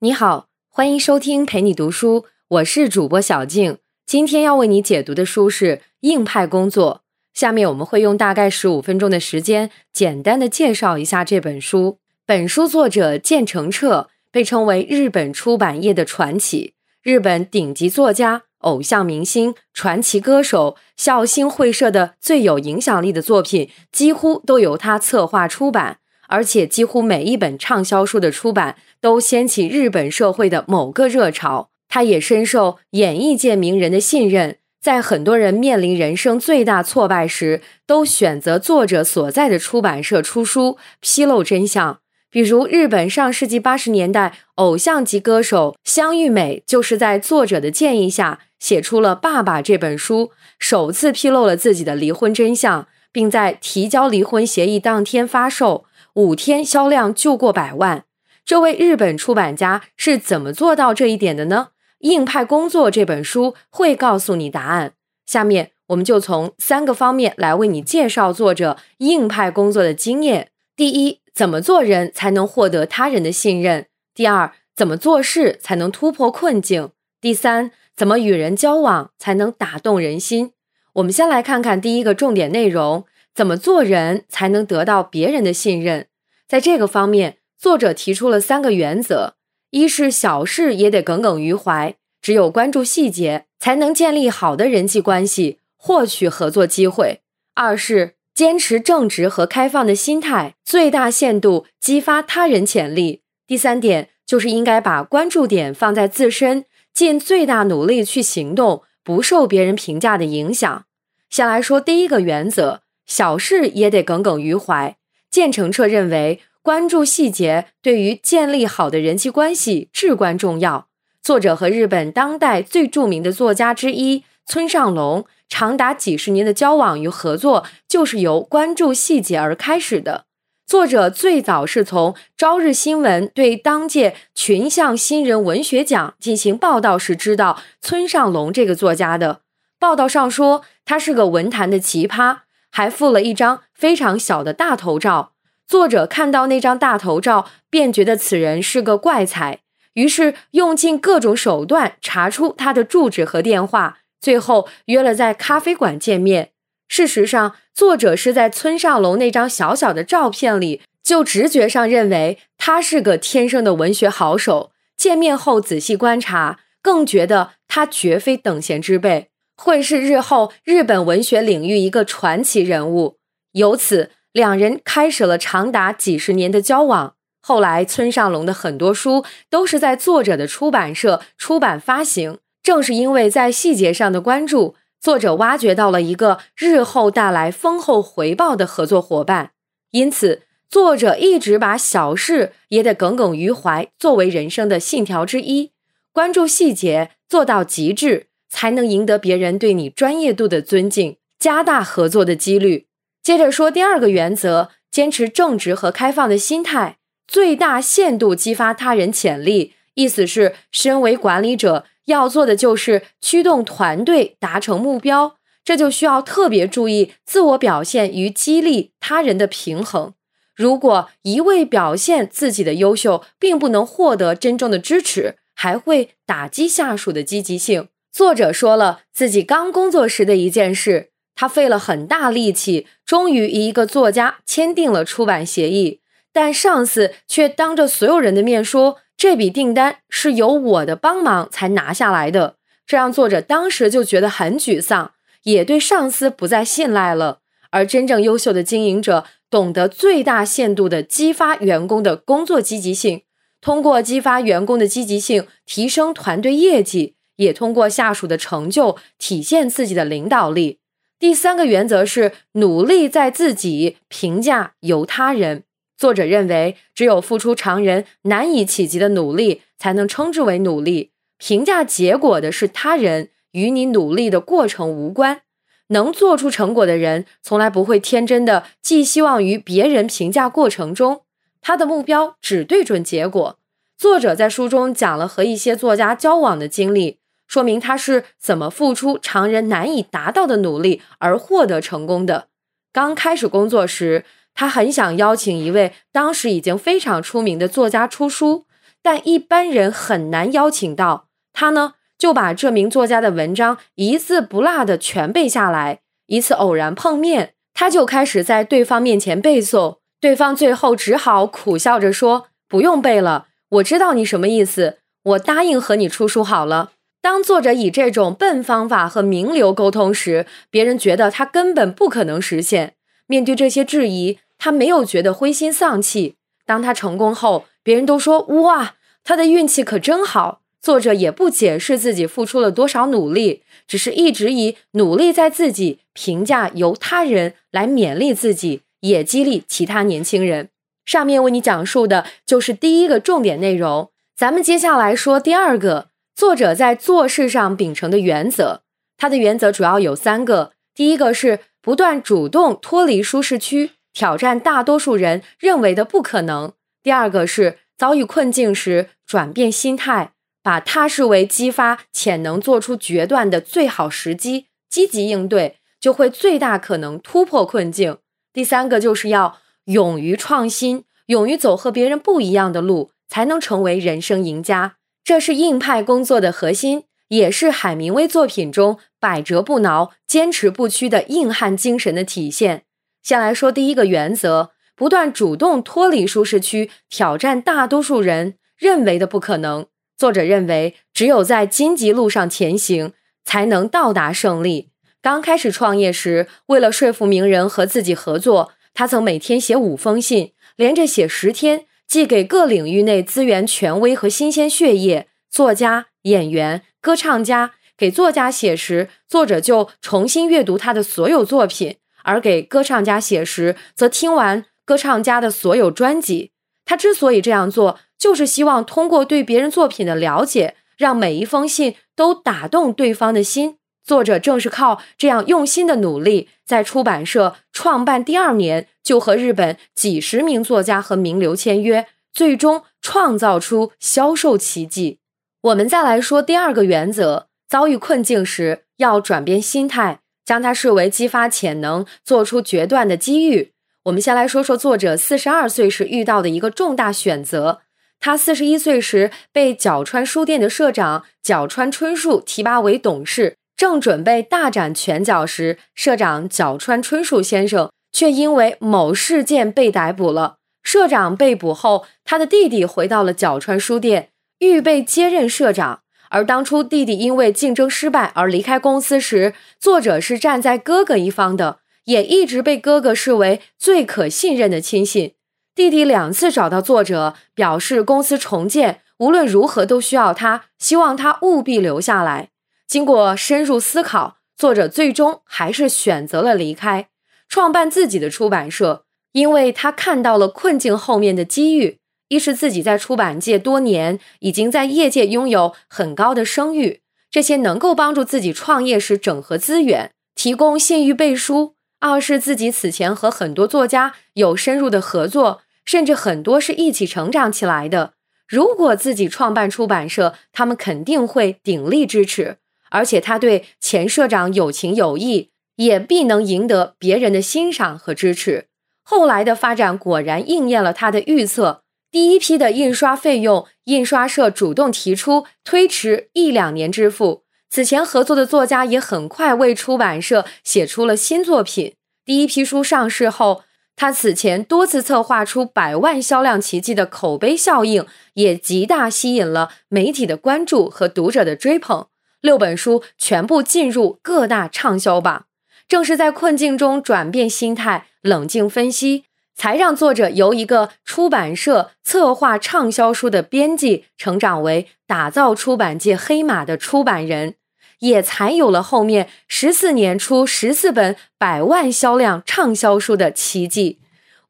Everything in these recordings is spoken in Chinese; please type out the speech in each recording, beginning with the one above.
你好，欢迎收听陪你读书，我是主播小静。今天要为你解读的书是《硬派工作》。下面我们会用大概十五分钟的时间，简单的介绍一下这本书。本书作者见成彻被称为日本出版业的传奇，日本顶级作家、偶像明星、传奇歌手、孝心会社的最有影响力的作品，几乎都由他策划出版。而且，几乎每一本畅销书的出版都掀起日本社会的某个热潮。他也深受演艺界名人的信任，在很多人面临人生最大挫败时，都选择作者所在的出版社出书，披露真相。比如，日本上世纪八十年代偶像级歌手香玉美，就是在作者的建议下，写出了《爸爸》这本书，首次披露了自己的离婚真相，并在提交离婚协议当天发售。五天销量就过百万，这位日本出版家是怎么做到这一点的呢？硬派工作这本书会告诉你答案。下面我们就从三个方面来为你介绍作者硬派工作的经验。第一，怎么做人才能获得他人的信任？第二，怎么做事才能突破困境？第三，怎么与人交往才能打动人心？我们先来看看第一个重点内容。怎么做人才能得到别人的信任？在这个方面，作者提出了三个原则：一是小事也得耿耿于怀，只有关注细节，才能建立好的人际关系，获取合作机会；二是坚持正直和开放的心态，最大限度激发他人潜力；第三点就是应该把关注点放在自身，尽最大努力去行动，不受别人评价的影响。先来说第一个原则。小事也得耿耿于怀。建成彻认为，关注细节对于建立好的人际关系至关重要。作者和日本当代最著名的作家之一村上龙，长达几十年的交往与合作，就是由关注细节而开始的。作者最早是从《朝日新闻》对当届群像新人文学奖进行报道时知道村上龙这个作家的。报道上说，他是个文坛的奇葩。还附了一张非常小的大头照，作者看到那张大头照，便觉得此人是个怪才，于是用尽各种手段查出他的住址和电话，最后约了在咖啡馆见面。事实上，作者是在村上龙那张小小的照片里，就直觉上认为他是个天生的文学好手。见面后仔细观察，更觉得他绝非等闲之辈。会是日后日本文学领域一个传奇人物，由此两人开始了长达几十年的交往。后来，村上龙的很多书都是在作者的出版社出版发行。正是因为在细节上的关注，作者挖掘到了一个日后带来丰厚回报的合作伙伴。因此，作者一直把小事也得耿耿于怀作为人生的信条之一，关注细节做到极致。才能赢得别人对你专业度的尊敬，加大合作的几率。接着说第二个原则，坚持正直和开放的心态，最大限度激发他人潜力。意思是，身为管理者要做的就是驱动团队达成目标，这就需要特别注意自我表现与激励他人的平衡。如果一味表现自己的优秀，并不能获得真正的支持，还会打击下属的积极性。作者说了自己刚工作时的一件事，他费了很大力气，终于与一个作家签订了出版协议，但上司却当着所有人的面说这笔订单是由我的帮忙才拿下来的，这让作者当时就觉得很沮丧，也对上司不再信赖了。而真正优秀的经营者懂得最大限度地激发员工的工作积极性，通过激发员工的积极性，提升团队业绩。也通过下属的成就体现自己的领导力。第三个原则是努力在自己，评价由他人。作者认为，只有付出常人难以企及的努力，才能称之为努力。评价结果的是他人，与你努力的过程无关。能做出成果的人，从来不会天真的寄希望于别人评价过程中，他的目标只对准结果。作者在书中讲了和一些作家交往的经历。说明他是怎么付出常人难以达到的努力而获得成功的。刚开始工作时，他很想邀请一位当时已经非常出名的作家出书，但一般人很难邀请到。他呢，就把这名作家的文章一字不落的全背下来。一次偶然碰面，他就开始在对方面前背诵，对方最后只好苦笑着说：“不用背了，我知道你什么意思，我答应和你出书好了。”当作者以这种笨方法和名流沟通时，别人觉得他根本不可能实现。面对这些质疑，他没有觉得灰心丧气。当他成功后，别人都说：“哇，他的运气可真好。”作者也不解释自己付出了多少努力，只是一直以努力在自己评价由他人来勉励自己，也激励其他年轻人。上面为你讲述的就是第一个重点内容，咱们接下来说第二个，作者在做事上秉承的原则。他的原则主要有三个：第一个是不断主动脱离舒适区，挑战大多数人认为的不可能；第二个是遭遇困境时转变心态。把它视为激发潜能、做出决断的最好时机，积极应对，就会最大可能突破困境。第三个就是要勇于创新，勇于走和别人不一样的路，才能成为人生赢家。这是硬派工作的核心，也是海明威作品中百折不挠、坚持不屈的硬汉精神的体现。先来说第一个原则：不断主动脱离舒适区，挑战大多数人认为的不可能。作者认为，只有在荆棘路上前行，才能到达胜利。刚开始创业时，为了说服名人和自己合作，他曾每天写五封信，连着写十天，寄给各领域内资源权威和新鲜血液作家、演员、歌唱家。给作家写时，作者就重新阅读他的所有作品；而给歌唱家写时，则听完歌唱家的所有专辑。他之所以这样做。就是希望通过对别人作品的了解，让每一封信都打动对方的心。作者正是靠这样用心的努力，在出版社创办第二年就和日本几十名作家和名流签约，最终创造出销售奇迹。我们再来说第二个原则：遭遇困境时要转变心态，将它视为激发潜能、做出决断的机遇。我们先来说说作者四十二岁时遇到的一个重大选择。他四十一岁时被角川书店的社长角川春树提拔为董事，正准备大展拳脚时，社长角川春树先生却因为某事件被逮捕了。社长被捕后，他的弟弟回到了角川书店，预备接任社长。而当初弟弟因为竞争失败而离开公司时，作者是站在哥哥一方的，也一直被哥哥视为最可信任的亲信。弟弟两次找到作者，表示公司重建无论如何都需要他，希望他务必留下来。经过深入思考，作者最终还是选择了离开，创办自己的出版社，因为他看到了困境后面的机遇。一是自己在出版界多年，已经在业界拥有很高的声誉，这些能够帮助自己创业时整合资源，提供信誉背书；二是自己此前和很多作家有深入的合作。甚至很多是一起成长起来的。如果自己创办出版社，他们肯定会鼎力支持。而且他对前社长有情有义，也必能赢得别人的欣赏和支持。后来的发展果然应验了他的预测。第一批的印刷费用，印刷社主动提出推迟一两年支付。此前合作的作家也很快为出版社写出了新作品。第一批书上市后。他此前多次策划出百万销量奇迹的口碑效应，也极大吸引了媒体的关注和读者的追捧。六本书全部进入各大畅销榜。正是在困境中转变心态、冷静分析，才让作者由一个出版社策划畅销书的编辑，成长为打造出版界黑马的出版人。也才有了后面十四年出十四本百万销量畅销书的奇迹。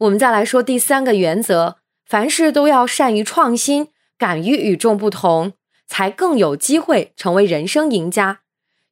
我们再来说第三个原则：凡事都要善于创新，敢于与众不同，才更有机会成为人生赢家。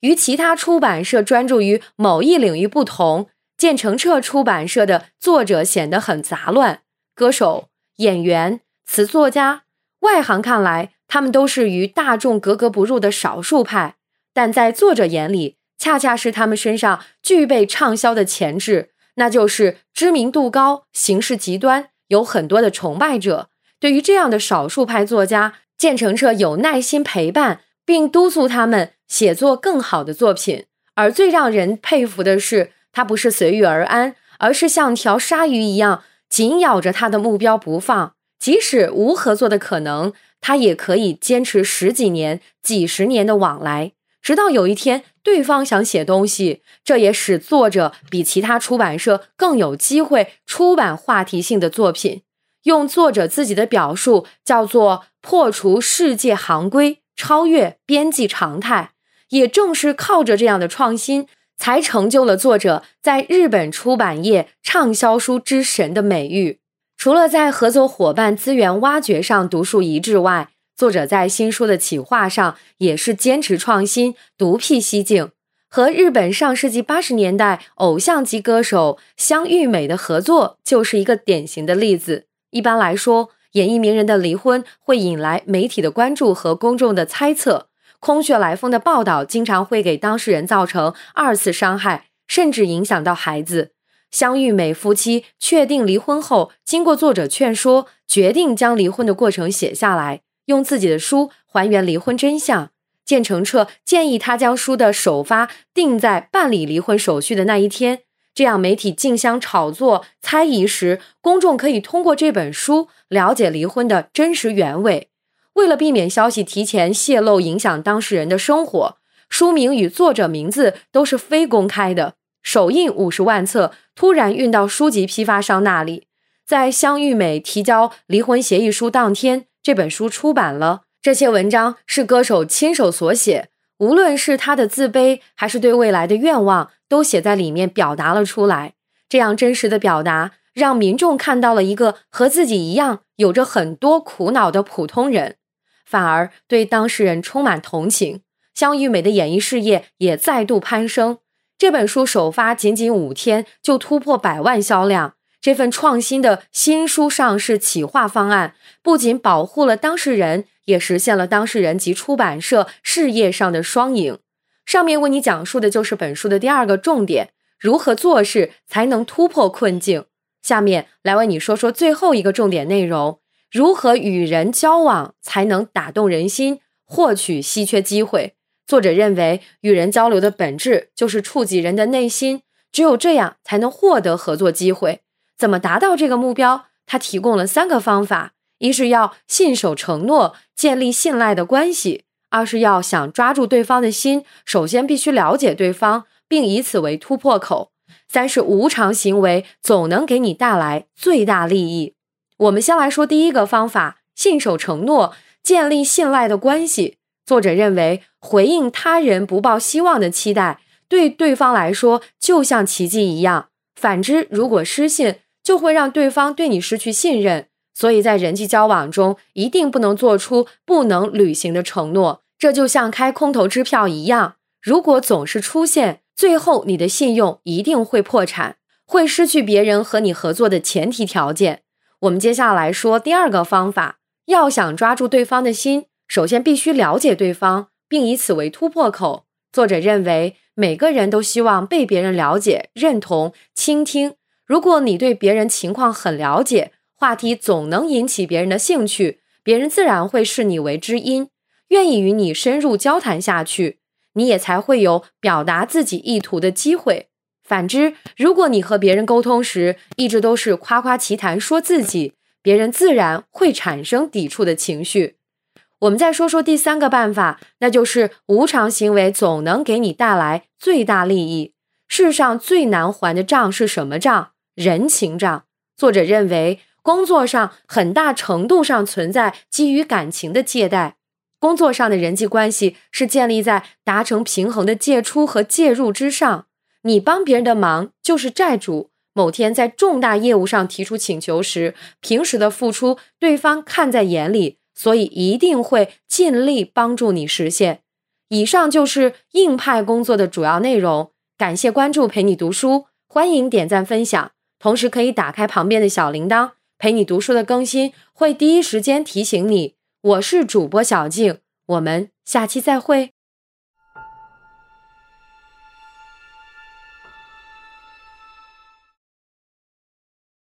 与其他出版社专注于某一领域不同，建成彻出版社的作者显得很杂乱。歌手、演员、词作家，外行看来，他们都是与大众格格不入的少数派。但在作者眼里，恰恰是他们身上具备畅销的潜质，那就是知名度高、行事极端，有很多的崇拜者，对于这样的少数派作家，建成彻有耐心陪伴，并督促他们写作更好的作品。而最让人佩服的是，他不是随遇而安，而是像条鲨鱼一样紧咬着他的目标不放。即使无合作的可能，他也可以坚持十几年、几十年的往来，直到有一天对方想写东西。这也使作者比其他出版社更有机会出版话题性的作品。用作者自己的表述，叫做破除世界行规，超越边际常态。也正是靠着这样的创新，才成就了作者在日本出版业畅销书之神的美誉。除了在合作伙伴资源挖掘上独树一帜外，作者在新书的企划上也是坚持创新、独辟蹊径。和日本上世纪八十年代偶像级歌手香玉美的合作就是一个典型的例子。一般来说，演艺名人的离婚会引来媒体的关注和公众的猜测，空穴来风的报道经常会给当事人造成二次伤害，甚至影响到孩子。相玉美夫妻确定离婚后，经过作者劝说，决定将离婚的过程写下来，用自己的书还原离婚真相。建成彻建议他将书的首发定在办理离婚手续的那一天，这样媒体竞相炒作、猜疑时，公众可以通过这本书了解离婚的真实原委。为了避免消息提前泄露，影响当事人的生活，书名与作者名字都是非公开的。首印五十万册，突然运到书籍批发商那里，在香玉美提交离婚协议书当天，这本书出版了。这些文章是歌手亲手所写，无论是他的自卑，还是对未来的愿望，都写在里面，表达了出来。这样真实的表达，让民众看到了一个和自己一样有着很多苦恼的普通人，反而对当事人充满同情。香玉美的演艺事业也再度攀升。这本书首发仅仅五天就突破百万销量。这份创新的新书上市企划方案，不仅保护了当事人，也实现了当事人及出版社事业上的双赢。上面为你讲述的就是本书的第二个重点：如何做事才能突破困境。下面来为你说说最后一个重点内容：如何与人交往才能打动人心，获取稀缺机会。作者认为，与人交流的本质就是触及人的内心，只有这样才能获得合作机会。怎么达到这个目标？他提供了三个方法：一是要信守承诺，建立信赖的关系；二是要想抓住对方的心，首先必须了解对方，并以此为突破口；三是无偿行为总能给你带来最大利益。我们先来说第一个方法：信守承诺，建立信赖的关系。作者认为，回应他人不抱希望的期待，对对方来说就像奇迹一样；反之，如果失信，就会让对方对你失去信任。所以在人际交往中，一定不能做出不能履行的承诺。这就像开空头支票一样，如果总是出现，最后你的信用一定会破产，会失去别人和你合作的前提条件。我们接下来说第二个方法，要想抓住对方的心。首先，必须了解对方，并以此为突破口。作者认为，每个人都希望被别人了解、认同、倾听。如果你对别人情况很了解，话题总能引起别人的兴趣，别人自然会视你为知音，愿意与你深入交谈下去，你也才会有表达自己意图的机会。反之，如果你和别人沟通时一直都是夸夸其谈，说自己，别人自然会产生抵触的情绪。我们再说说第三个办法，那就是无偿行为总能给你带来最大利益。世上最难还的账是什么账？人情账。作者认为，工作上很大程度上存在基于感情的借贷。工作上的人际关系是建立在达成平衡的借出和介入之上。你帮别人的忙就是债主，某天在重大业务上提出请求时，平时的付出对方看在眼里。所以一定会尽力帮助你实现。以上就是硬派工作的主要内容。感谢关注，陪你读书，欢迎点赞分享，同时可以打开旁边的小铃铛，陪你读书的更新会第一时间提醒你。我是主播小静，我们下期再会。